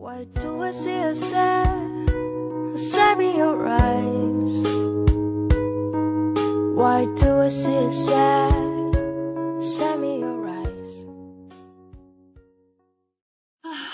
Why do I see a sad, a sad in your eyes? Why do I see a sad, sad in your eyes?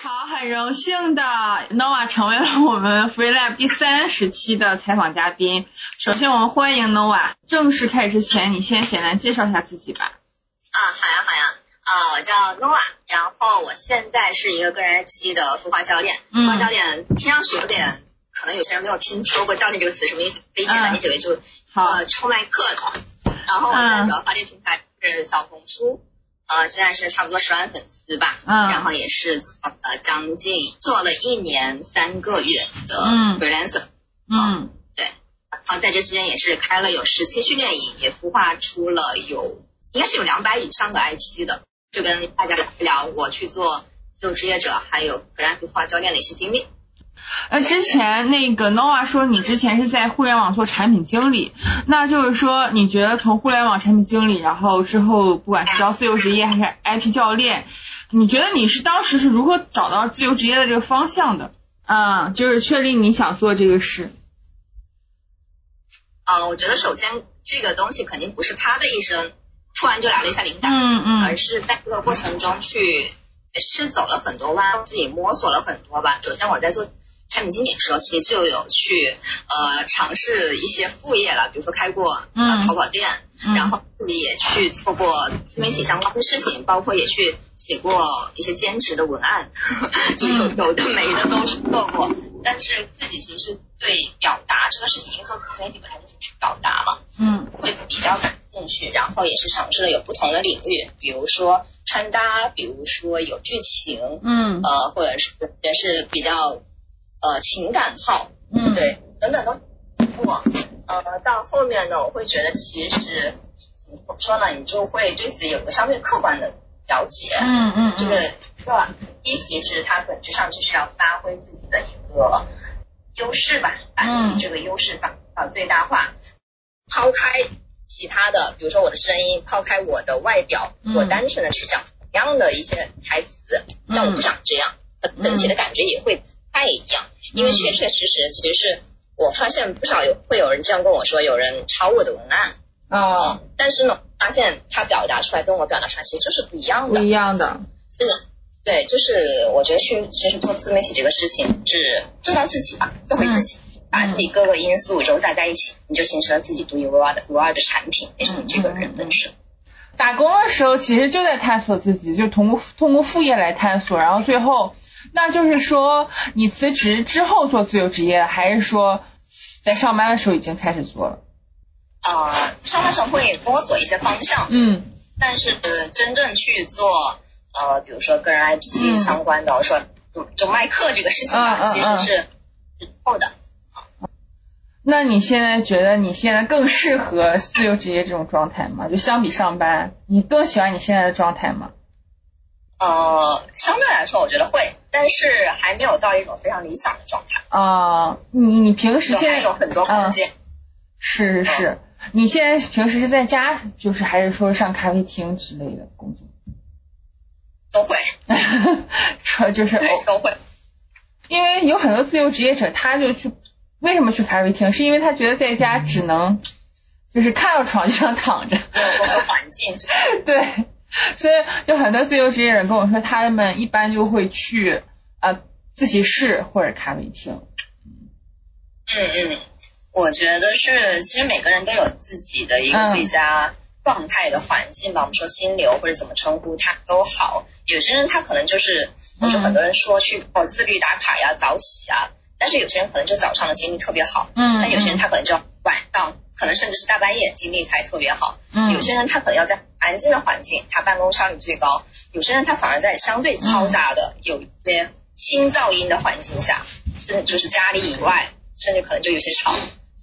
好，很荣幸的 Nova 成为了我们 Free Lab 第三十期的采访嘉宾。首先，我们欢迎 Nova。正式开始之前，你先简单介绍一下自己吧。啊，好呀，好呀，啊，我叫 Nova，然后我现在是一个个人 IP 的孵化教练。嗯孵化教练听上去有点，可能有些人没有听说过教练这个词什么意思，可以简单理解为就好，呃售卖课的。然后我现在主要发电平台是小红书，呃，现在是差不多十万粉丝吧。嗯然后也是做了将近做了一年三个月的嗯 freelancer。嗯对，然后在这期间也是开了有十期训练营，也孵化出了有应该是有两百以上的 IP 的，就跟大家聊一聊我去做自由职业者还有个人 IP 孵化教练的一些经历。呃，之前那个 Nova 说你之前是在互联网做产品经理，那就是说你觉得从互联网产品经理，然后之后不管是到自由职业还是 IP 教练，你觉得你是当时是如何找到自由职业的这个方向的？啊、就是确定你想做这个事。呃，我觉得首先这个东西肯定不是啪的一声突然就来了一下灵感，嗯嗯。而是在这个过程中去是走了很多弯，自己摸索了很多吧。首先我在做产品经理的时候，其实就有去呃尝试一些副业了，比如说开过淘宝店，嗯。然后自己也去做过自媒体相关的事情，包括也去写过一些兼职的文案，就有有的没的都是做过。但是自己其实对表达这个事情，因为做自媒体本身就是去表达嘛，嗯。会比较感兴趣，然后也是尝试了有不同的领域，比如说穿搭，比如说有剧情，嗯呃，或者是也是比较呃情感号，嗯，对，等等都过。呃，到后面呢，我会觉得其实怎么说呢，你就会对自己有一个相对客观的了解，嗯嗯这个对吧？一其实它本质上就是要发挥自己的一个优势吧，把自己这个优势发到最大化，抛开其他的，比如说我的声音，抛开我的外表，嗯。我单纯的去讲同样的一些台词，但我不想这样，整体的感觉也会不太一样，因为确确实实其实是我发现不少有会有人这样跟我说，有人抄我的文案，哦，嗯，但是呢，发现他表达出来跟我表达出来其实就是不一样的。不一，样的。这个对，就是我觉得去其实做自媒体这个事情是做到自己吧，做回自己，把自己各个因素揉杂在一起，你就形成了自己独一无二的无二的产品，也是你这个人本身。打工的时候其实就在探索自己，就通过通过副业来探索，然后最后，那就是说你辞职之后做自由职业，还是说在上班的时候已经开始做了？呃，上班时候会摸索一些方向，嗯但是呃，真正去做呃，比如说个人嗯 IP 相关的，我说就就卖课这个事情吧，其实是之后的。那你现在觉得你现在更适合自由职业这种状态吗？就相比上班，你更喜欢你现在的状态吗？呃，相对来说我觉得会，但是还没有到一种非常理想的状态，啊、你你平时现在有很多空间。是是是，你现在平时是在家，就是还是说上咖啡厅之类的工作？都会，说 就是都会。因为有很多自由职业者，他就去为什么去咖啡厅？是因为他觉得在家只能就是看到床就想躺着，环境，对，所以就很多自由职业人跟我说，他们一般就会去呃自习室或者咖啡厅。嗯嗯，我觉得是，其实每个人都有自己的一个嗯最佳状态的环境吧，我们说心流或者怎么称呼它都好。有些人他可能就是，我说嗯很多人说去哦自律打卡呀、早起啊，但是有些人可能就早上的精力特别好，嗯但有些人他可能就要晚上，可能甚至是大半夜精力才特别好。嗯有些人他可能要在安静的环境，他办公效率最高；有些人他反而在相对嘈杂的、有一些轻噪音的环境下，甚至就是家里以外，甚至可能就有些吵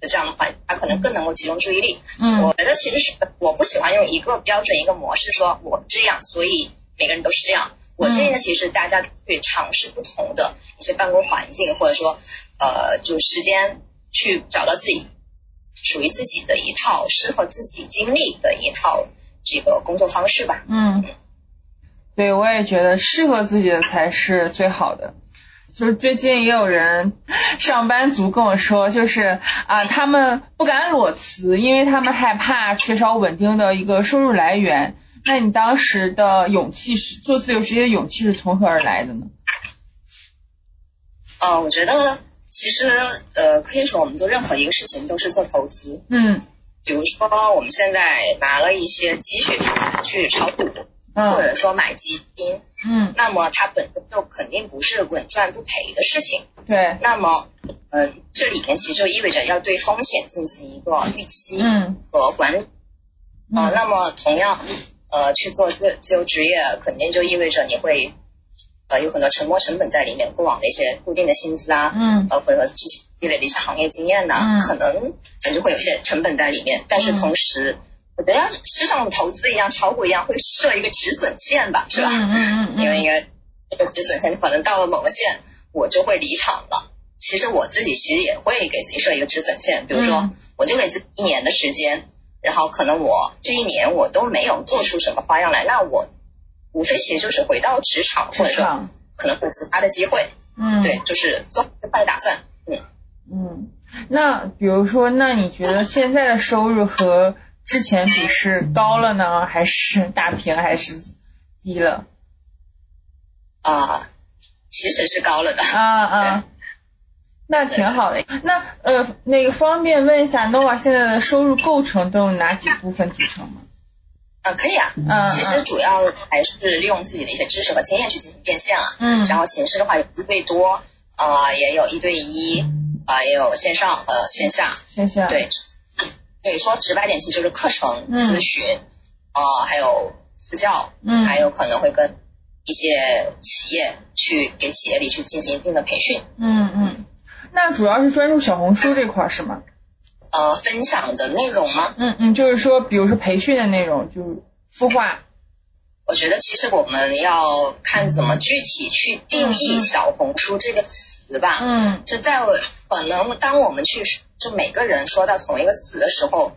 的这样的环，他可能更能够集中注意力。嗯我觉得其实是我不喜欢用一个标准一个模式说我这样，所以每个人都是这样。我建议呢，其实大家去尝试不同的一些办公环境，或者说呃，就时间去找到自己属于自己的一套适合自己经历的一套这个工作方式吧。嗯，对，我也觉得适合自己的才是最好的。就是最近也有人上班族跟我说，就是啊，他们不敢裸辞，因为他们害怕缺少稳定的一个收入来源。那你当时的勇气是做自由职业的勇气是从何而来的呢？呃，我觉得其实呃，可以说我们做任何一个事情都是做投资。嗯比如说我们现在拿了一些积蓄出来去炒股，或嗯者说买基金，嗯，那么它本身就肯定不是稳赚不赔的事情。对，那么，嗯、这里面其实就意味着要对风险进行一个预期嗯和管理。啊，嗯那么同样，呃，去做自自由职业，肯定就意味着你会，呃，有很多沉没成本在里面，过往的一些固定的薪资啊，嗯呃，或者说之前积累的一些行业经验呐、嗯可能呃就会有一些成本在里面。但是嗯同时，我觉得就像投资一样，炒股一样，会设一个止损线吧，是吧？嗯嗯嗯因为应该这个止损线可能到了某个线，我就会离场了。其实我自己其实也会给自己设一个止损线，比如说嗯我就给自己一年的时间，然后可能我这一年我都没有做出什么花样来，那我无非其实就是回到职场，或者说，可能会有其他的机会，嗯对，就是做最坏的打算。嗯，嗯，那比如说，那你觉得现在的收入和之前比是高了呢，还是打平，还是低了？啊、其实是高了的。啊啊，那挺好的。那呃，那个方便问一下，nova 现在的收入构成都有哪几部分组成吗？啊，可以啊。嗯其实主要还是利用自己的一些知识和经验去进行变现啊。嗯然后形式的话有一对多，呃，也有一对一，啊、也有线上呃线下。线下对，对，说直白点，其实就是课程、嗯咨询，呃，还有私教，嗯还有可能会跟一些企业去给企业里去进行一定的培训，嗯嗯，那主要是专注小红书这块儿是吗？呃，分享的内容吗？嗯嗯，就是说，比如说培训的内容，就是孵化。我觉得其实我们要看怎么具体去定义“小红书”这个词吧。嗯就在我可能当我们去就每个人说到同一个词的时候，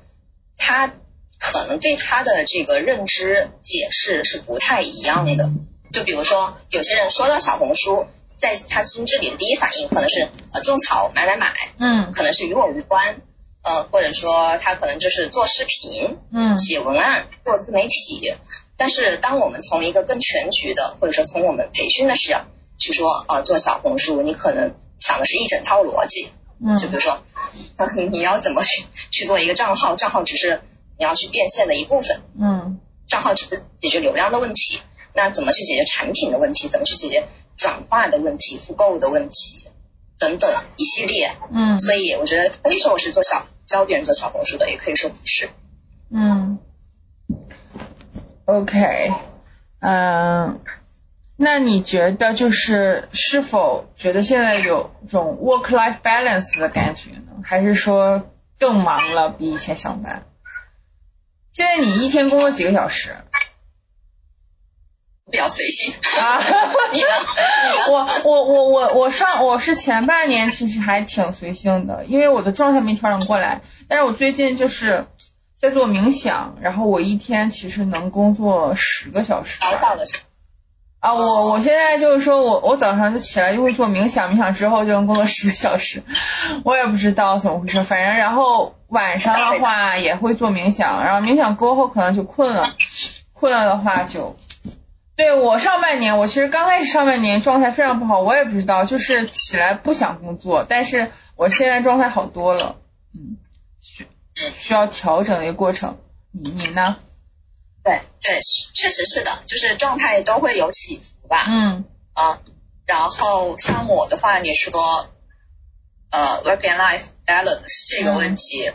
他可能对他的这个认知解释是不太一样的。就比如说，有些人说到小红书，在他心智里的第一反应可能是呃种草买买买，嗯可能是与我无关，呃，或者说他可能就是做视频、嗯写文案、做自媒体。但是，当我们从一个更全局的，或者说从我们培训的视角去说，呃，做小红书，你可能想的是一整套逻辑。嗯就比如说，呃 你你要怎么去去做一个账号，账号只是你要去变现的一部分，嗯账号只是解决流量的问题。那怎么去解决产品的问题？怎么去解决转化的问题、复购的问题等等一系列？嗯所以我觉得可以说我是做小教别人做小红书的，也可以说不是。嗯，OK，嗯，那你觉得就是是否觉得现在有种 work-life balance 的感觉呢？还是说更忙了，比以前上班？现在你一天工作几个小时？比较随性啊 你呢？你呢？我我我我我上我是前半年其实还挺随性的，因为我的状态没调整过来。但是我最近就是在做冥想，然后我一天其实能工作十个小时吧。搞笑的是，啊，我我现在就是说我我早上就起来就会做冥想，冥想之后就能工作十个小时，我也不知道怎么回事，反正然后晚上的话也会做冥想，然后冥想过后可能就困了，困了的话就，对我上半年我其实刚开始上半年状态非常不好，我也不知道，就是起来不想工作，但是我现在状态好多了，嗯，需嗯需要调整的一个过程，你你呢？对对，确实是的，就是状态都会有起伏吧。嗯啊，然后像我的话，你说，呃，work and life balance 这个问题，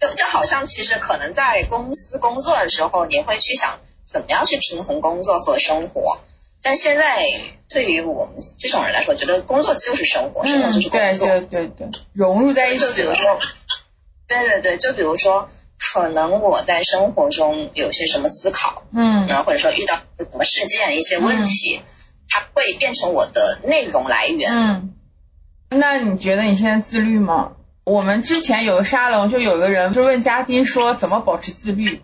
就就好像其实可能在公司工作的时候，你会去想怎么样去平衡工作和生活。但现在对于我们这种人来说，觉得工作就是生活，生活嗯，就是工对作。对对对，融入在一起了。就比如说，对对对，就比如说，可能我在生活中有些什么思考，嗯然后或者说遇到什么事件、一些问题，它会变成我的内容来源。嗯，那你觉得你现在自律吗？我们之前有个沙龙，就有个人就问嘉宾说怎么保持自律，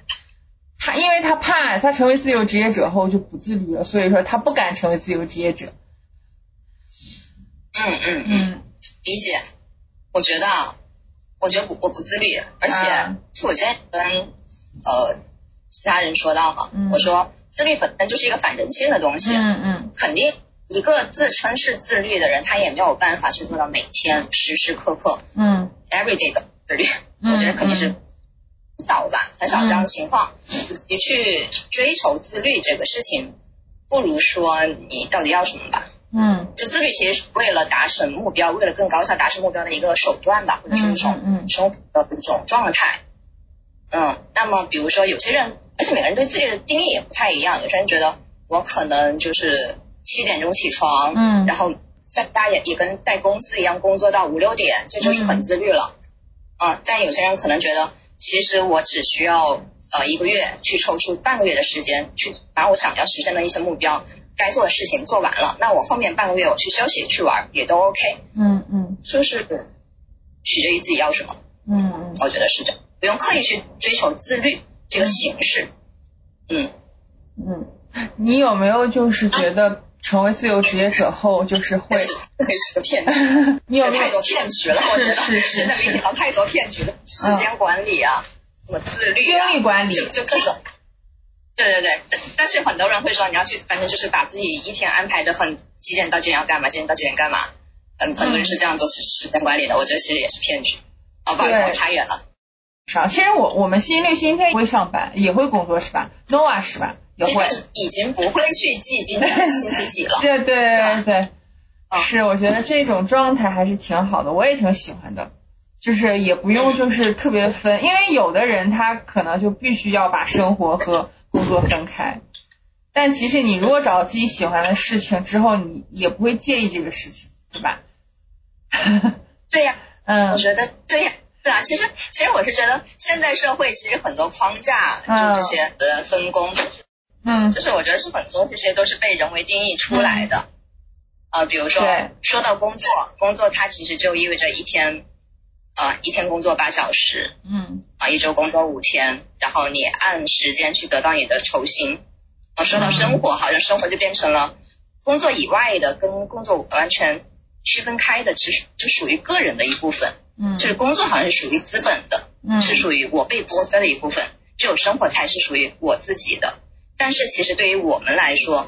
他因为他怕他成为自由职业者后就不自律了，所以说他不敢成为自由职业者。嗯嗯嗯，嗯。理解。我觉得，啊，我觉得不我不自律，而且啊。是我今天跟呃其他人说到嘛，嗯。我说自律本身就是一个反人性的东西，嗯嗯。肯定一个自称是自律的人，他也没有办法去做到每天时时刻刻嗯。everyday 的自律，嗯我觉得肯定是嗯少吧，很少这样的情况。你去追求自律这个事情，不如说你到底要什么吧。嗯就自律其实是为了达成目标，为了更高效达成目标的一个手段吧，或者是一种生活的一种状态。嗯，那么比如说有些人，而且每个人对自律的定义也不太一样，有些人觉得我可能就是七点钟起床，嗯然后在家也也跟在公司一样工作到五六点，这就是很自律了。嗯，但有些人可能觉得，其实我只需要呃一个月去抽出半个月的时间，去把我想要实现的一些目标、该做的事情做完了，那我后面半个月我去休息、去玩也都 OK，嗯嗯。就是取决于自己要什么。嗯嗯。我觉得是这样，不用刻意去追求自律这个形式。嗯，嗯，你有没有就是觉得成为自由职业者后，就是会这是个骗局，你有太多骗局了，我觉得是是是现在明显到太多骗局了，时间管理啊，什么自律啊，精力管理就就各种。对对对，但是很多人会说你要去，反正就是把自己一天安排的很几点到几点要干嘛，几点到几点干嘛。嗯，很多人是这样做时时间管理的，我觉得其实也是骗局。哦，不好意思，我差远了。是啊？其实我我们星期六、星期天也会上班，也会工作是吧？Nova 是吧？也会。已经不会去记今天星期几了。对对对对，啊是，我觉得这种状态还是挺好的，我也挺喜欢的。就是也不用就是特别分，因为有的人他可能就必须要把生活和工作分开。但其实你如果找到自己喜欢的事情之后，你也不会介意这个事情，对吧？对呀、嗯我觉得对呀，对啊，其实其实我是觉得现在社会其实很多框架，嗯就这些呃分工，嗯就是我觉得是很多东西其实都是被人为定义出来的。呃，比如说说到工作，工作它其实就意味着一天，呃，一天工作八小时，嗯啊，一周工作五天，然后你按时间去得到你的酬薪。啊，说到生活，好像生活就变成了工作以外的，跟工作完全区分开的，只就属于个人的一部分。嗯就是工作好像是属于资本的，嗯是属于我被剥削的一部分，只有生活才是属于我自己的。但是其实对于我们来说，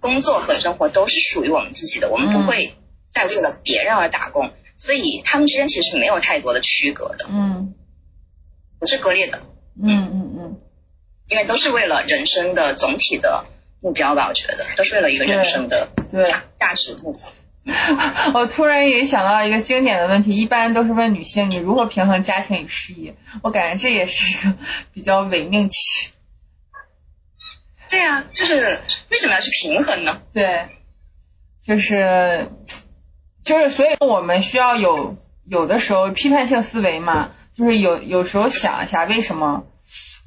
工作和生活都是属于我们自己的，我们嗯。不会再为了别人而打工，所以他们之间其实没有太多的区隔的，嗯。不是割裂的，嗯嗯嗯，因为都是为了人生的总体的目标吧，我觉得都是为了一个人生的对价价值目标。我突然也想到一个经典的问题，一般都是问女性你如何平衡家庭与事业，我感觉这也是一个比较伪命题。对啊，就是为什么要去平衡呢？对，就是就是，所以我们需要有有的时候批判性思维嘛，就是有有时候想一下为什么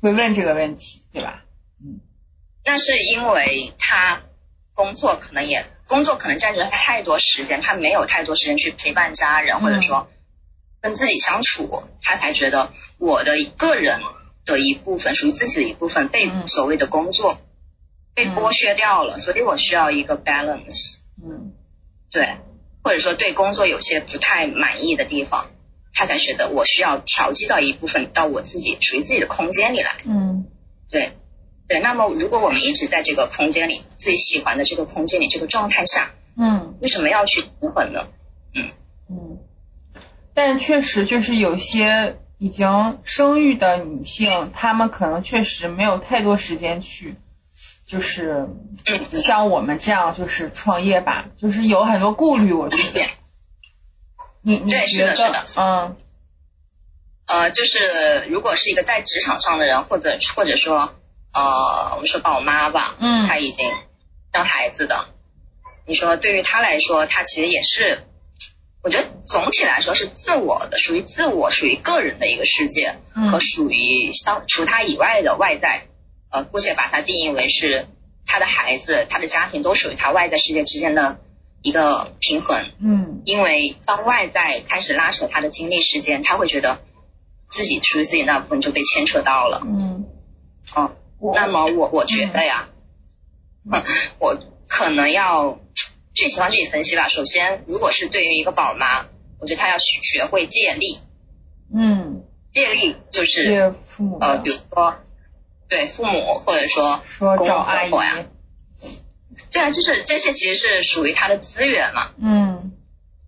会问这个问题，对吧？嗯那是因为他工作可能也工作可能占据了他太多时间，他没有太多时间去陪伴家人，或者说跟自己相处，他才觉得我的个人的一部分属于自己的一部分被嗯所谓的工作被剥削掉了，所以我需要一个 balance，嗯对，或者说对工作有些不太满意的地方，他才觉得我需要调剂到一部分到我自己属于自己的空间里来。嗯对，对。那么如果我们一直在这个空间里，自己喜欢的这个空间里，这个状态下，嗯为什么要去平衡呢？嗯，但确实就是有些已经生育的女性，她们可能确实没有太多时间去。就是嗯像我们这样，就是创业吧，就是有很多顾虑，我觉得。对。你你对是觉得？的是的？嗯。呃，就是如果是一个在职场上的人，或者或者说呃，我们说宝妈吧，嗯。她已经生孩子的，你说对于她来说，她其实也是，我觉得总体来说是自我的，属于自我，属于个人的一个世界，嗯。和属于当除她以外的外在，呃，姑且把它定义为是他的孩子、他的家庭都属于他外在世界之间的一个平衡。嗯因为当外在开始拉扯他的精力时间，他会觉得自己属于自己那部分就被牵扯到了。嗯，嗯，我那么我我觉得呀，哼 我可能要具体情况具体分析吧。首先，如果是对于一个宝妈，我觉得她要学学会借力。嗯，借力就是呃，比如说对父母，或者说说公公找阿婆婆呀，对啊，就是这些其实是属于他的资源嘛。嗯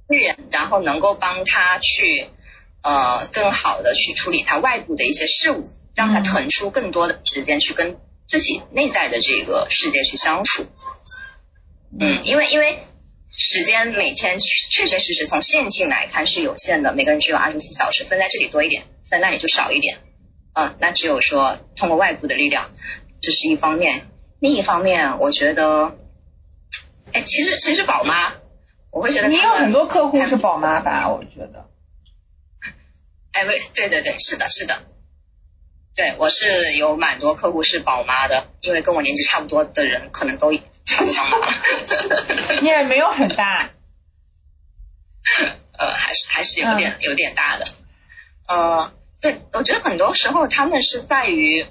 资源，然后能够帮他去呃更好的去处理他外部的一些事物，让他嗯腾出更多的时间去跟自己内在的这个世界去相处。嗯，因为因为时间每天确确实实从线性来看是有限的，每个人只有二十四小时，分在这里多一点，分那里就少一点。嗯，那只有说通过外部的力量，这是一方面。另一方面，我觉得，哎，其实其实宝妈，我会觉得你有很多客户是宝妈吧？我觉得。哎，喂，对对对，是的，是的，对我是有蛮多客户是宝妈的，因为跟我年纪差不多的人可能都差不多妈了，你也没有很大。呃，还是还是有点、有点大的，呃，对，我觉得很多时候他们是在于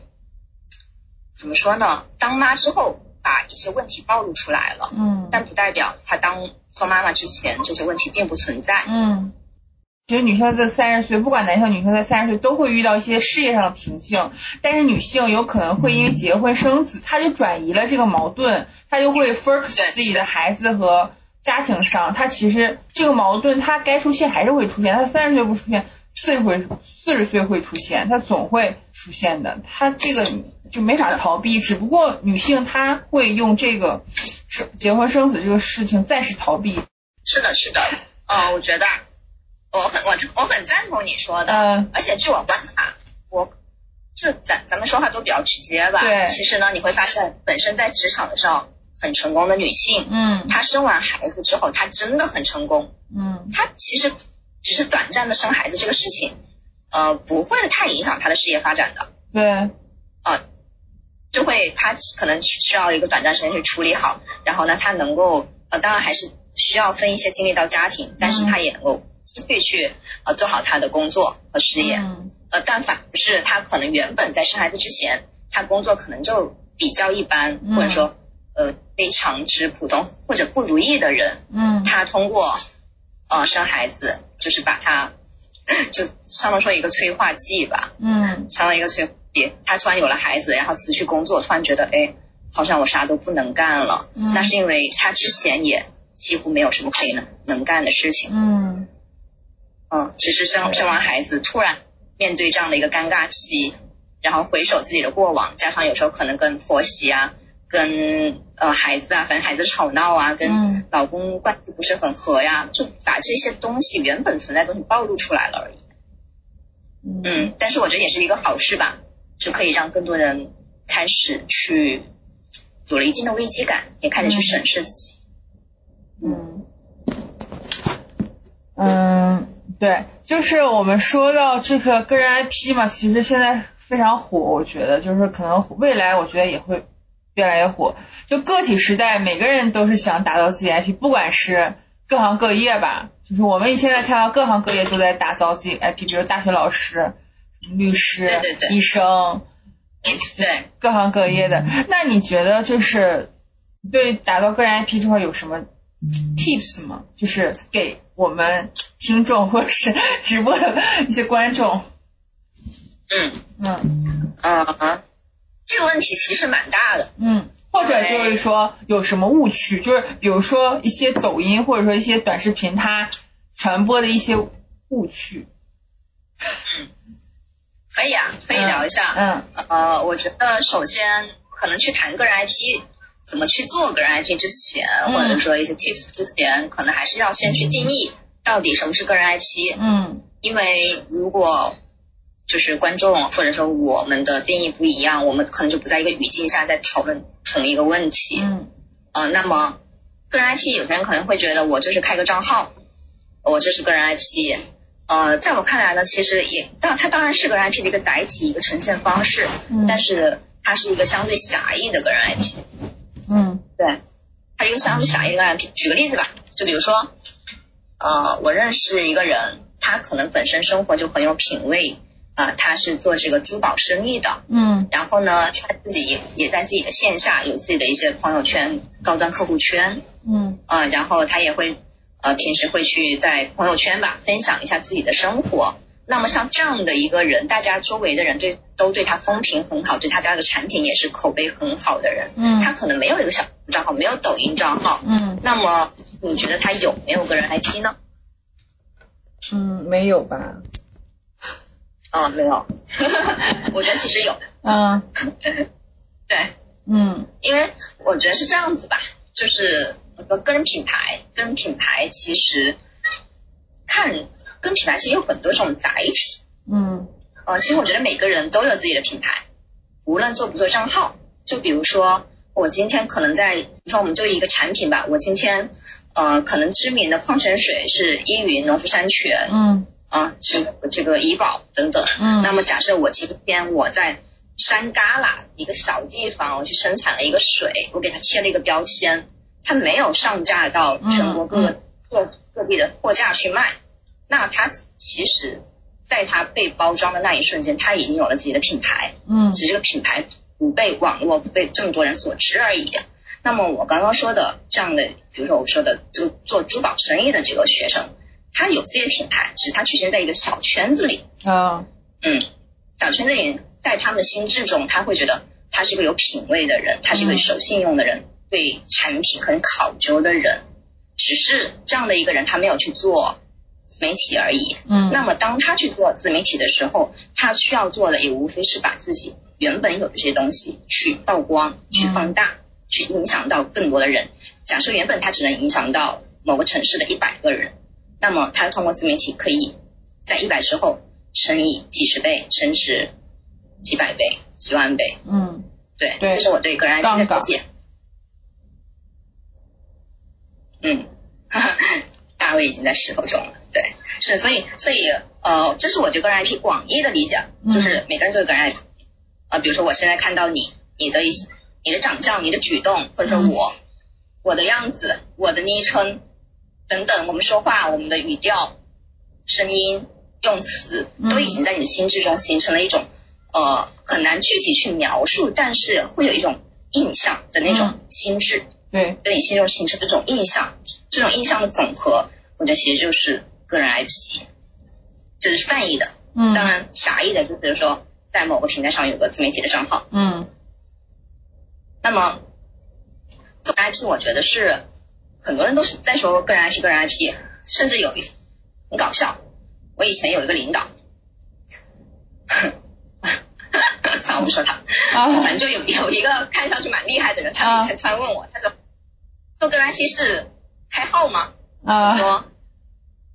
怎么说呢？当妈之后把一些问题暴露出来了，嗯但不代表她当做妈妈之前这些问题并不存在。嗯。其实女生在三十岁，不管男性女生在三十岁都会遇到一些事业上的瓶颈，但是女性有可能会因为结婚生子，她就转移了这个矛盾，她就会 focus 对自己的孩子和家庭上，她其实这个矛盾她该出现还是会出现，她三十岁不出现，四十岁四十岁会出现，他总会出现的，他这个就没法逃避，只不过女性她会用这个生结婚生子这个事情暂时逃避，是的，是的，呃，我觉得我很我我很赞同你说的，嗯。而且据我观察，我就咱咱们说话都比较直接吧。对。其实呢，你会发现，本身在职场上很成功的女性，嗯。她生完孩子之后，她真的很成功。嗯。她其实只是短暂的生孩子这个事情，呃，不会太影响他的事业发展的。对。啊就会他可能需要一个短暂时间去处理好，然后呢，他能够呃，当然还是需要分一些精力到家庭，但是他也能够继续去呃做好他的工作和事业。嗯呃，但反而是他可能原本在生孩子之前，他工作可能就比较一般，嗯或者说呃非常之普通或者不如意的人，嗯他通过呃生孩子，就是把他就相当于说一个催化剂吧，嗯相当于一个催化剂。他突然有了孩子，然后辞去工作，突然觉得哎，好像我啥都不能干了。嗯那是因为他之前也几乎没有什么可以能能干的事情。嗯嗯，只是生生完孩子，突然面对这样的一个尴尬期，然后回首自己的过往，加上有时候可能跟婆媳啊，跟呃孩子啊，反正孩子吵闹啊，嗯跟老公关系不是很和呀，就把这些东西原本存在的东西暴露出来了而已。嗯，但是我觉得也是一个好事吧，就可以让更多人开始去有了一定的危机感，也开始去审视自己。嗯嗯，对，就是我们说到这个个人 IP 嘛，其实现在非常火，我觉得就是可能未来我觉得也会越来越火。就个体时代，每个人都是想打造自己 IP，不管是各行各业吧，就是我们现在看到各行各业都在打造自己 IP，比如大学老师、律师、对对对医生，对，各行各业的。那你觉得就是对打造个人 IP 这块有什么 tips 吗？就是给我们听众或者是直播的一些观众。嗯嗯呃，这个问题其实蛮大的。嗯，或者就是说有什么误区，就是比如说一些抖音或者说一些短视频它传播的一些误区。可以啊，可以聊一下。嗯呃，我觉得首先可能去谈个人 IP，怎么去做个人 IP 之前，嗯或者说一些 tips 之前，可能还是要先去定义到底什么是个人 IP。嗯因为如果就是观众或者说我们的定义不一样，我们可能就不在一个语境下在讨论同一个问题。嗯呃，那么个人 IP，有些人可能会觉得我就是开个账号，我这是个人 IP。呃，在我看来呢，其实也当它当然是个人 IP 的一个载体，一个呈现方式，嗯但是它是一个相对狭义的个人 IP。嗯对，它是一个相对狭义的个人 IP。举个例子吧，就比如说，呃，我认识一个人，他可能本身生活就很有品味，啊、他是做这个珠宝生意的，嗯然后呢，他自己也也在自己的线下有自己的一些朋友圈、高端客户圈，嗯呃，然后他也会呃平时会去在朋友圈吧分享一下自己的生活。那么像这样的一个人，大家周围的人对都对他风评很好，对他家的产品也是口碑很好的人，嗯他可能没有一个小账号，没有抖音账号，嗯那么你觉得他有没有个人 IP 呢？嗯，没有吧？啊、没有，我觉得其实有，嗯。对，嗯。因为我觉得是这样子吧，就是我说个人品牌，个人品牌其实看个人品牌其实有很多种载体，嗯。呃，其实我觉得每个人都有自己的品牌，无论做不做账号，就比如说我今天可能在，比如说我们就一个产品吧，我今天呃可能知名的矿泉水是依云、农夫山泉，嗯啊，是这个怡宝等等。嗯那么假设我今天我在山旮旯一个小地方，我去生产了一个水，我给它贴了一个标签，它没有上架到全国各各各地的货架去卖，那它其实在它被包装的那一瞬间，它已经有了自己的品牌，嗯只是这个品牌不被网络不被这么多人所知而已。那么我刚刚说的这样的，比如说我说的这个做珠宝生意的这个学生，他有自己的品牌，只是他局限在一个小圈子里。啊嗯，小圈子里人在他们的心智中，他会觉得他是一个有品位的人，他是一个嗯守信用的人，对产品很考究的人。只是这样的一个人，他没有去做自媒体而已。嗯那么当他去做自媒体的时候，他需要做的也无非是把自己原本有的这些东西去曝光、去放大、去影响到更多的人。假设原本他只能影响到某个城市的一百个人，那么他通过自媒体可以在一百之后乘以几十倍，甚至几百倍、几万倍。嗯对，对这是我对个人 IP 的理解。嗯，大卫已经在石头中了。对，是，所以，所以，呃，这是我对个人 IP 广义的理解，嗯就是每个人都有个人 IP。呃，比如说我现在看到你，你的一些，你的长相、你的举动，或者说嗯我，我的样子、我的昵称等等，我们说话、我们的语调、声音、用词，都已经在你的心智中形成了一种呃很难具体去描述，但是会有一种印象的那种心智，对。对你心中形成这种印象，这种印象的总和，我觉得其实就是个人 IP，这是泛义的。嗯。当然狭义的，就比如说在某个平台上有个自媒体的账号，嗯。那么个人 IP 我觉得是很多人都是在说个人 IP，个人 IP，甚至有一很搞笑。我以前有一个领导，算了，我不说他，啊反正就有有一个看上去蛮厉害的人，他啊他突然问我，他说做个人 IP 是开号吗？我啊说，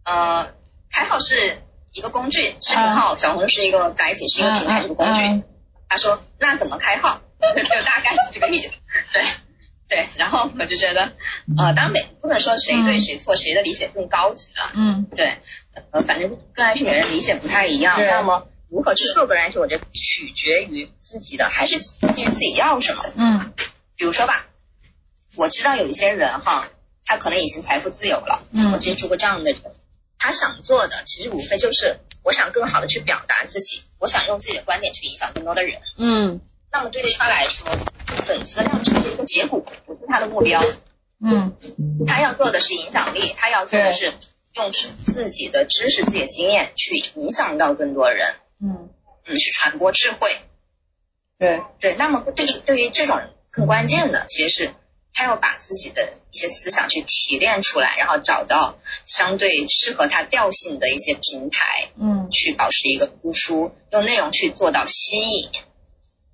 呃，开号是一个工具，视频号、小红书是一个载体，是一个平台，是一个工具。嗯他说那怎么开号？就大概是这个意思。对对，然后我就觉得，呃，当然每不能说谁对谁错，谁的理解更高级了。嗯对，呃，反正个人 IP 每个人理解不太一样。对那么如何去做个人 IP，我觉得取决于自己的，还是基于自己要什么。嗯比如说吧，我知道有一些人哈，他可能已经财富自由了，嗯我接触过这样的人，他想做的其实无非就是我想更好的去表达自己，我想用自己的观点去影响更多的人。嗯那么对于他来说，粉丝量只是一个结果，不是他的目标。嗯他要做的是影响力，他要做的是用自己的知识、自己的经验去影响到更多人，嗯嗯，去传播智慧。对对，那么对于对于这种更关键的，其实是他要把自己的一些思想去提炼出来，然后找到相对适合他调性的一些平台，嗯去保持一个输出，用内容去做到吸引。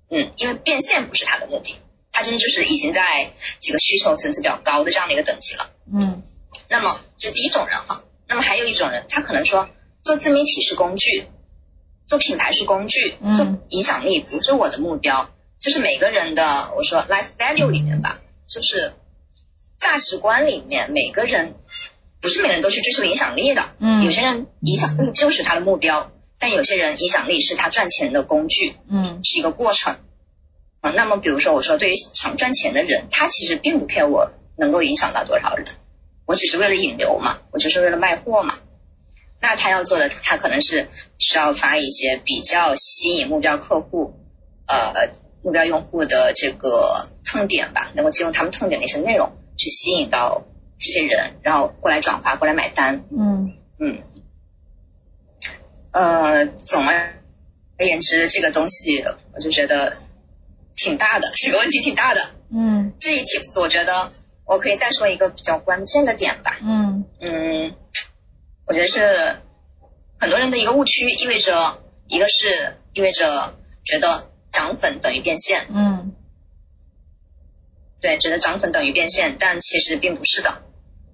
嗯，因为变现不是他的目的，他真的就是已经在这个需求层次比较高的这样的一个等级了。嗯那么这第一种人哈，那么还有一种人，他可能说做自媒体是工具，做品牌是工具，嗯做影响力不是我的目标。就是每个人的我说 life value 里面吧，就是价值观里面，每个人不是每个人都去追求影响力的。嗯有些人影响力就是他的目标，但有些人影响力是他赚钱的工具。嗯是一个过程。啊，那么比如说我说对于想赚钱的人，他其实并不 care 我能够影响到多少人，我只是为了引流嘛，我只是为了卖货嘛。那他要做的，他可能是需要发一些比较吸引目标客户，呃，目标用户的这个痛点吧，能够进入他们痛点的一些内容，去吸引到这些人，然后过来转化，过来买单。嗯嗯，呃，总而言之，这个东西我就觉得挺大的，是个问题挺大的。嗯至于 tips，我觉得我可以再说一个比较关键的点吧。嗯嗯，我觉得是很多人的一个误区，意味着一个是意味着觉得涨粉等于变现，嗯对，觉得涨粉等于变现，但其实并不是的。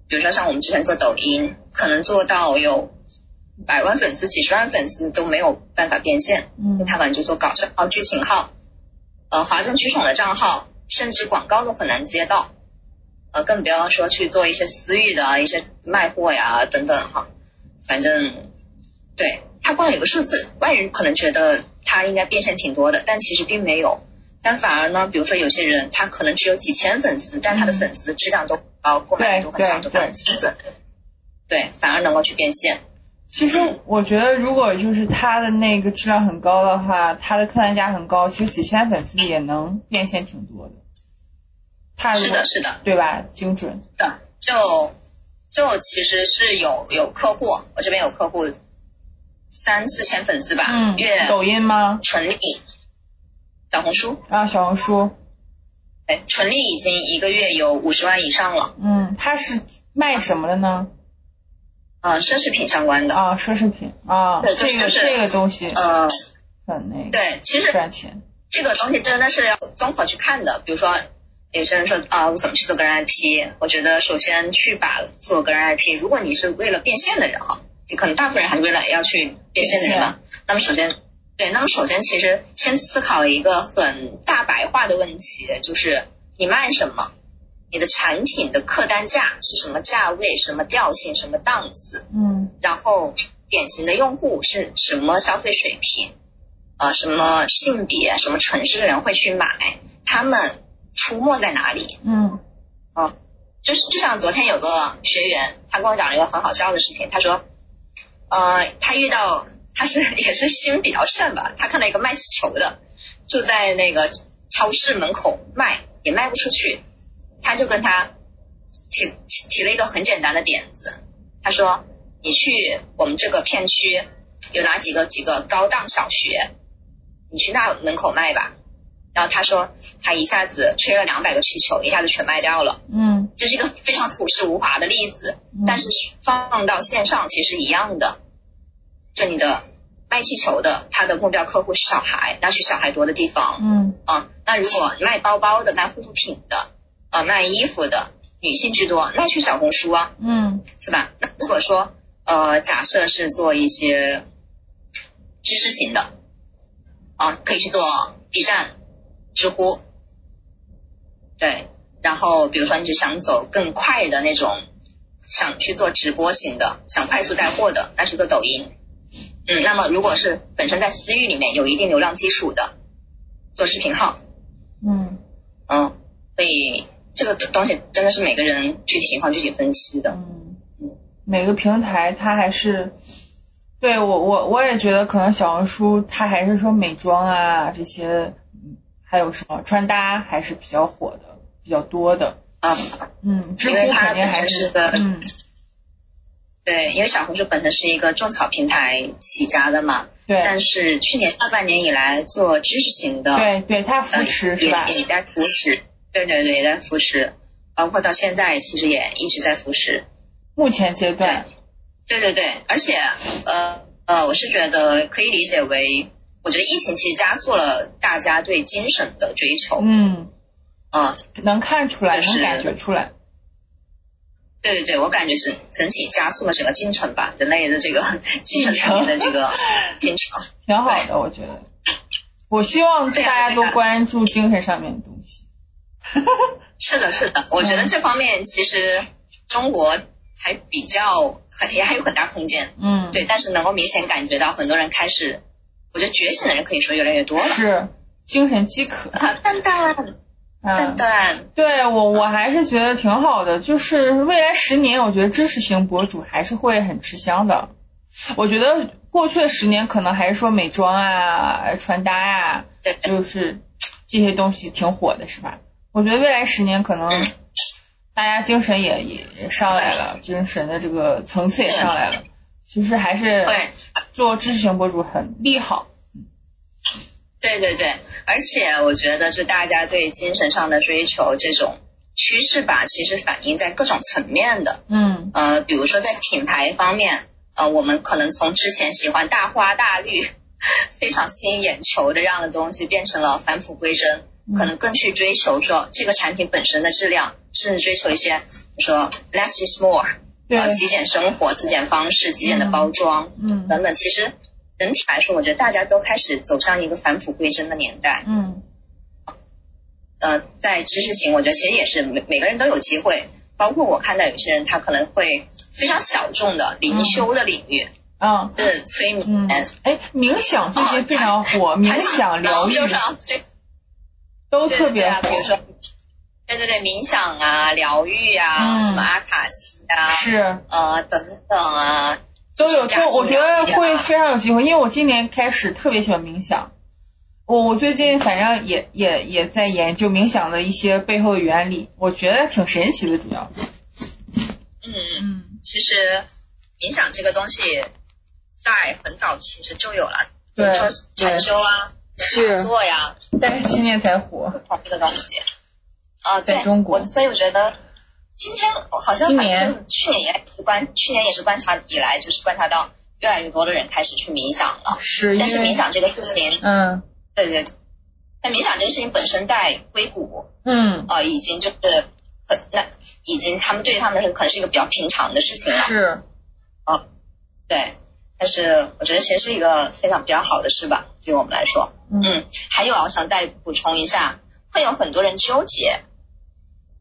比如说像我们之前做抖音，可能做到有百万粉丝、几十万粉丝都没有办法变现，嗯他可能就做搞笑号、剧情号，呃，哗众取宠的账号，甚至广告都很难接到，呃，更不要说去做一些私域的啊一些卖货呀等等哈，反正对它光有个数字，外人可能觉得它应该变现挺多的，但其实并没有。但反而呢，比如说有些人他可能只有几千粉丝，但他的粉丝的质量都很高，购买力都很强，都非常精准，对，反而能够去变现。其实我觉得，如果就是他的那个质量很高的话，他的客单价很高，其实几千粉丝也能变现挺多的。他是的，是的，对吧？精准。的，就就其实是有有客户，我这边有客户三四千粉丝吧，嗯月，抖音吗？纯利，小红书，啊，小红书。哎，纯利已经一个月有五十万以上了，嗯，他是卖什么的呢？啊、奢侈品相关的，啊，奢侈品啊，对这个就是这个东西呃，很那个对，其实赚钱。这个东西真的是要综合去看的。比如说，有些人说啊，我怎么去做个人 IP？我觉得首先去把做个人 IP，如果你是为了变现的人哈，就可能大部分人还是为了要去变现的人嘛。那么首先，对，那么首先其实先思考一个很大白话的问题，就是你卖什么？你的产品的客单价是什么价位、什么调性、什么档次？嗯然后典型的用户是什么消费水平，呃，什么性别、什么城市的人会去买，他们出没在哪里？嗯啊，就是就像昨天有个学员，他跟我讲了一个很好笑的事情，他说，呃，他遇到他是也是心比较善吧，他看到一个卖气球的，就在那个超市门口卖，也卖不出去，他就跟他提提提了一个很简单的点子，他说，你去我们这个片区有哪几个几个高档小学，你去那门口卖吧。然后他说，他一下子吹了两百个气球，一下子全卖掉了。嗯这是一个非常朴实无华的例子，嗯但是放到线上其实一样的。就你的卖气球的，他的目标客户是小孩，那去小孩多的地方嗯啊。那如果卖包包的、卖护肤品的、呃卖衣服的，女性居多，那去小红书啊，嗯是吧？那如果说呃，假设是做一些知识型的啊，可以去做 B 站、知乎，对。然后比如说你只想走更快的那种，想去做直播型的，想快速带货的，那去做抖音。嗯，那么如果是本身在私域里面有一定流量基础的，做视频号，嗯嗯，所以这个东西真的是每个人具体情况具体分析的。嗯，每个平台它还是，对我我我也觉得可能小红书它还是说美妆啊这些，嗯还有什么穿搭还是比较火的，比较多的。啊，嗯，知乎因为它肯定还是个嗯对，因为小红书本身是一个种草平台起家的嘛，对但是去年下半年以来做知识型的，对对，它呃，扶持是吧也？也在扶持，对对对，也在扶持，包括到现在其实也一直在扶持，目前阶段，对对对，而且呃呃，我是觉得可以理解为，我觉得疫情其实加速了大家对精神的追求，嗯，嗯，能看出来，就是能感觉出来。对对对，我感觉是整体加速了整个进程吧，人类的这个 精神层面的这个进程。挺好的，我觉得。我希望大家都关注精神上面的东西。是的，是的，我觉得这方面其实中国还比较还也还有很大空间。嗯，对，但是能够明显感觉到很多人开始，我觉得觉醒的人可以说越来越多了。是精神饥渴。啊，蛋蛋，蛋嗯，蛋，对我我还是觉得挺好的，就是未来十年，我觉得知识型博主还是会很吃香的。我觉得过去的十年可能还是说美妆啊、穿搭啊、对，就是这些东西挺火的，是吧？我觉得未来十年可能嗯大家精神也也上来了，精神的这个层次也上来了。其实还是对，做知识型博主很利好。对对对，而且我觉得就大家对精神上的追求这种趋势吧，其实反映在各种层面的。嗯呃，比如说在品牌方面，呃，我们可能从之前喜欢大花大绿、非常吸引眼球的这样的东西，变成了返璞归真，可能更去追求说这个产品本身的质量，甚至追求一些，比如说 less is more，对呃，极简生活、极简方式、极简的包装、嗯等等。其实整体来说，我觉得大家都开始走向一个返璞归真的年代。嗯呃，在知识型，我觉得其实也是每每个人都有机会，包括我看到有些人他可能会非常小众的灵修的领域，嗯就是催嗯眠，，哎，冥想最近非常火，冥想疗愈都对对对啊，特别火比。如说，对对对，冥想啊、疗愈啊、嗯什么阿卡西啊，是呃等等啊，都有，就我觉得会非常有机会，因为我今年开始特别喜欢冥想。我我最近反正也也也在研究冥想的一些背后的原理，我觉得挺神奇的，主要。嗯，嗯其实冥想这个东西在很早其实就有了，比如说禅修啊、是。做呀，但是今年才火。好这个东西。啊、对，在中国。我所以我觉得今天好像反正去年也是观，去年也是观察以来，就是观察到越来越多的人开始去冥想了。是但是冥想这个事情，嗯。对对对，但冥想这个事情本身在硅谷，嗯。呃，已经就是很那已经他们对于他们来说可能是一个比较平常的事情了。是。啊对，但是我觉得其实是一个非常比较好的事吧，对我们来说。嗯嗯，还有啊，我想再补充一下，会有很多人纠结，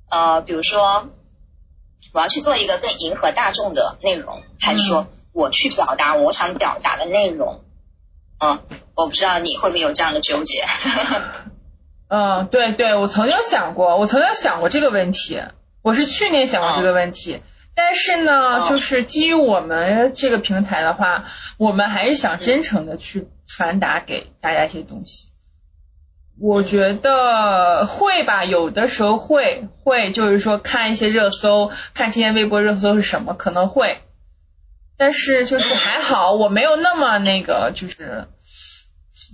呃，比如说我要去做一个更迎合大众的内容，还是说我去表达我想表达的内容？嗯，我不知道你会不会有这样的纠结。嗯，对对，我曾经想过，我曾经想过这个问题，我是去年想过这个问题，但是呢，嗯就是基于我们这个平台的话，我们还是想真诚的去传达给大家一些东西。我觉得会吧，有的时候会会，就是说看一些热搜，看今天微博热搜是什么，可能会，但是就是还好，我没有那么那个，就是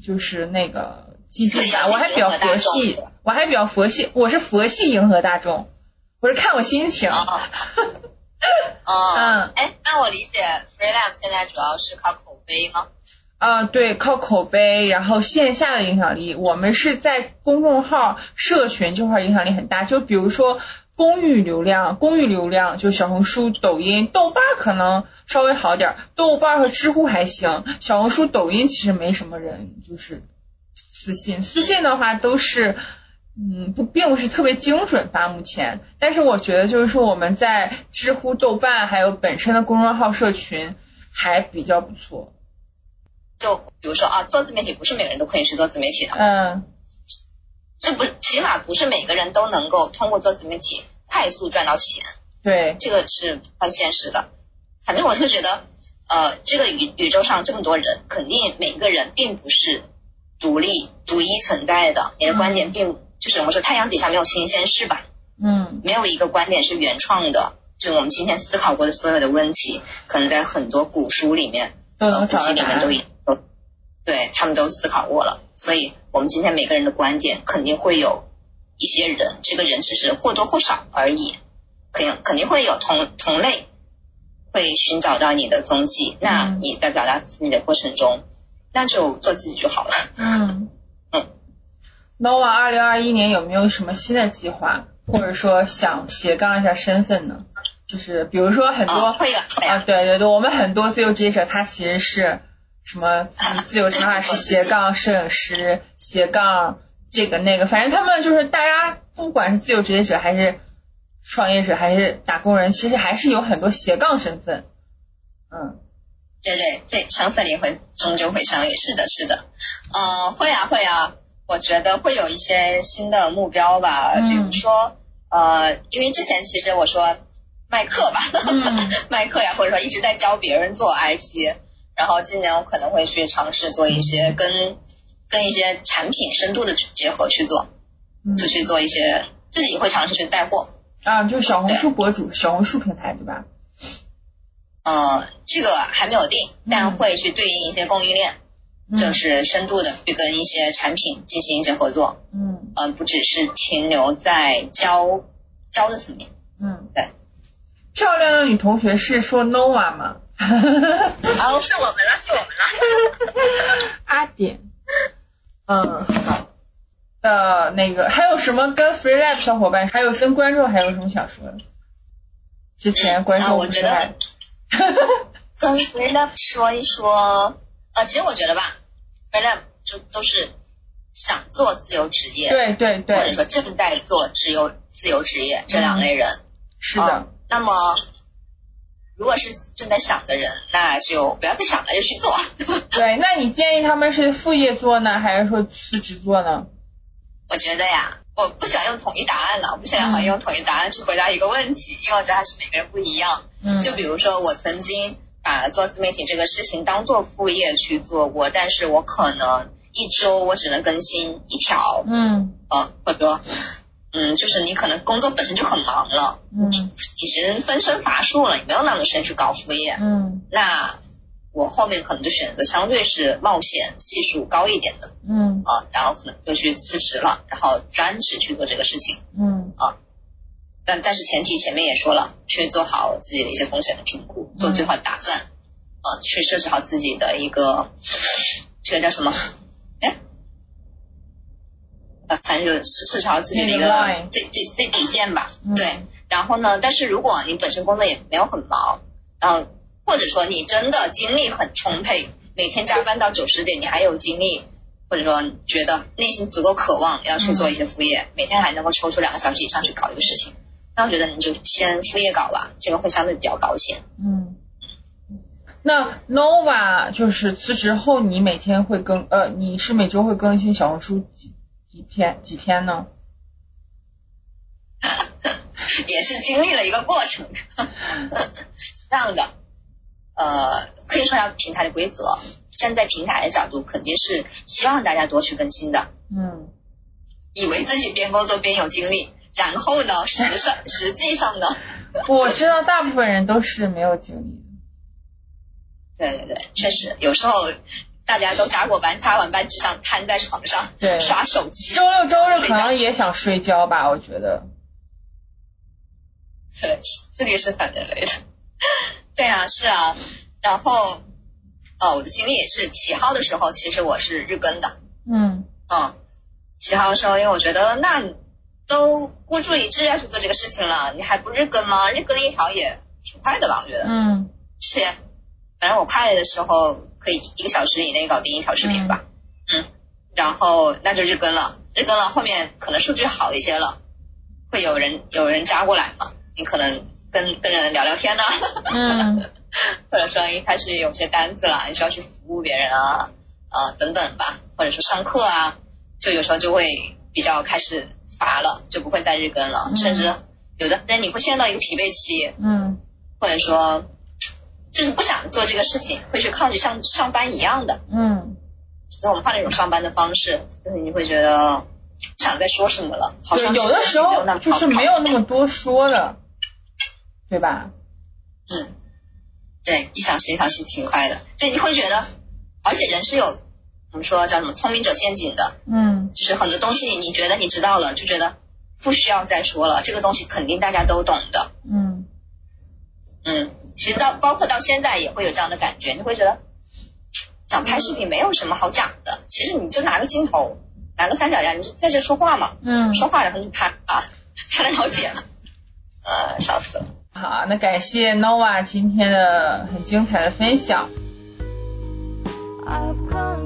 就是那个激进吧，我还比较佛系，我还比较佛系，我是佛系迎合大众，我是看我心情。哦，嗯哦，哎，那我理解 Freelab 现在主要是靠口碑吗？啊，对，靠口碑，然后线下的影响力，我们是在公众号、社群这块影响力很大。就比如说公域流量，公域流量就小红书、抖音、豆瓣可能稍微好点儿，豆瓣和知乎还行，小红书、抖音其实没什么人就是私信，私信的话都是。嗯，不，并不是特别精准吧，目前。但是我觉得，就是说我们在知乎、豆瓣还有本身的公众号、社群还比较不错。就比如说啊，做自媒体不是每个人都可以去做自媒体的，嗯，这不起码不是每个人都能够通过做自媒体快速赚到钱，对，这个是很现实的。反正我是觉得，呃，这个宇宇宙上这么多人，肯定每个人并不是独立独一存在的。你的观点并就是我们说太阳底下没有新鲜事吧，嗯没有一个观点是原创的。就我们今天思考过的所有的问题，可能在很多古书里面古籍。里面都已都，对他们都思考过了，所以我们今天每个人的观点肯定会有一些人，这个人只是或多或少而已，肯定肯定会有同同类会寻找到你的踪迹，那嗯你在表达自己的过程中，那就做自己就好了。嗯嗯。Nova 二零二一年有没有什么新的计划，或者说想斜杠一下身份呢？就是比如说很多啊，会有会啊，对对对，我们很多自由职业者他其实是什么啊 自由插画师、斜杠摄影师、斜杠这个那个，反正他们就是大家不管是自由职业者还是创业者还是打工人，其实还是有很多斜杠身份。嗯。对对，这橙色灵魂终究会相遇，是的，是的，呃，会啊会啊，我觉得会有一些新的目标吧，嗯。比如说呃，因为之前其实我说卖课吧，嗯。卖课呀，或者说一直在教别人做 IP，然后今年我可能会去尝试做一些跟跟一些产品深度的结合去做，嗯。就去做一些自己会尝试去带货，啊，就是小红书博主，小红书平台对吧？呃，这个还没有定，但会去对应一些供应链，就是深度的去跟一些产品进行一些合作。嗯嗯，不只是停留在教教的层面。嗯，对。漂亮的女同学是说 Nova 吗？哦，是我们了，是我们了。阿点。嗯，好。的那个还有什么跟 FreeLab 小伙伴，还有跟观众还有什么想说的？之前观众我觉得跟 FreeLab 说一说，呃，其实我觉得吧，FreeLab 就都是想做自由职业，对对对，或者说正在做自由自由职业这两类人。是的。那么，如果是正在想的人，那就不要再想了，就去做。对，那你建议他们是副业做呢，还是说辞职做呢？我觉得呀，我不喜欢用统一答案了，我不喜欢用统一答案去回答一个问题，因为我觉得还是每个人不一样。嗯。就比如说，我曾经把做自媒体这个事情当做副业去做过，但是我可能一周我只能更新一条。嗯。呃，或者说，嗯，就是你可能工作本身就很忙了。嗯。已经分身乏术了，你没有那么多时间去搞副业。嗯。那。我后面可能就选择相对是冒险系数高一点的，嗯啊，然后可能就去辞职了，然后专职去做这个事情，嗯啊，但但是前提前面也说了，去做好自己的一些风险的评估，做最坏打算，呃，去设置好自己的一个这个叫什么？哎，啊，反正就是设置好自己的一个最最最底线吧，对。然后呢，但是如果你本身工作也没有很忙，然后。或者说你真的精力很充沛，每天加班到九十点，你还有精力，或者说觉得内心足够渴望要去做一些副业，每天还能够抽出两个小时以上去搞一个事情，那我觉得你就先副业搞吧，这个会相对比较保险。嗯，那 Nova 就是辞职后你每天会更呃，你是每周会更新小红书几几篇几篇呢？也是经历了一个过程，这样的。呃，可以说下平台的规则。站在平台的角度，肯定是希望大家多去更新的。嗯。以为自己边工作边有精力，然后呢，实上 实际上呢？我知道大部分人都是没有精力的。对对对，确实，有时候大家都加过班，加完班只想瘫在床上，对，刷手机。周六周日可能也想睡觉吧，我觉得。对，自律是反人类的。对啊，是啊，然后，呃，我的经历也是起号的时候，其实我是日更的。嗯。嗯，起号的时候，因为我觉得那都孤注一掷要去做这个事情了，你还不日更吗？日更一条也挺快的吧？我觉得。嗯。是，反正我快的时候可以一个小时以内搞定一条视频吧。嗯。然后那就日更了，日更了，后面可能数据好一些了，会有人有人加过来嘛？你可能。跟跟人聊聊天呐，嗯，或者说一开始有些单子了，你需要去服务别人啊啊等等吧，或者说上课啊，就有时候就会比较开始乏了，就不会再日更了，甚至有的人你会陷入到一个疲惫期，嗯，或者说就是不想做这个事情，会去抗拒像上班一样的，嗯，那我们换了一种上班的方式，就是你会觉得不想再说什么了，好像有的时候就是没有那么多说的。对吧？嗯，对，一小时一小时挺快的。对，你会觉得，而且人是有我们说叫什么聪明者陷阱的。嗯，就是很多东西你觉得你知道了，就觉得不需要再说了，这个东西肯定大家都懂的。嗯嗯，其实到包括到现在也会有这样的感觉，你会觉得讲拍视频没有什么好讲的，其实你就拿个镜头，拿个三脚架，你就在这说话嘛。嗯，说话然后就拍啊，拍了解了，呃，笑死了。好，那感谢 Nova 今天的很精彩的分享。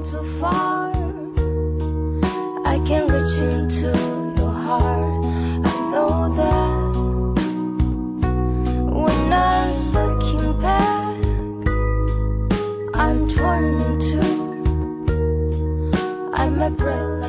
Too far. I can reach into your heart. I know that when I'm looking back, I'm torn in two. I'm a breath.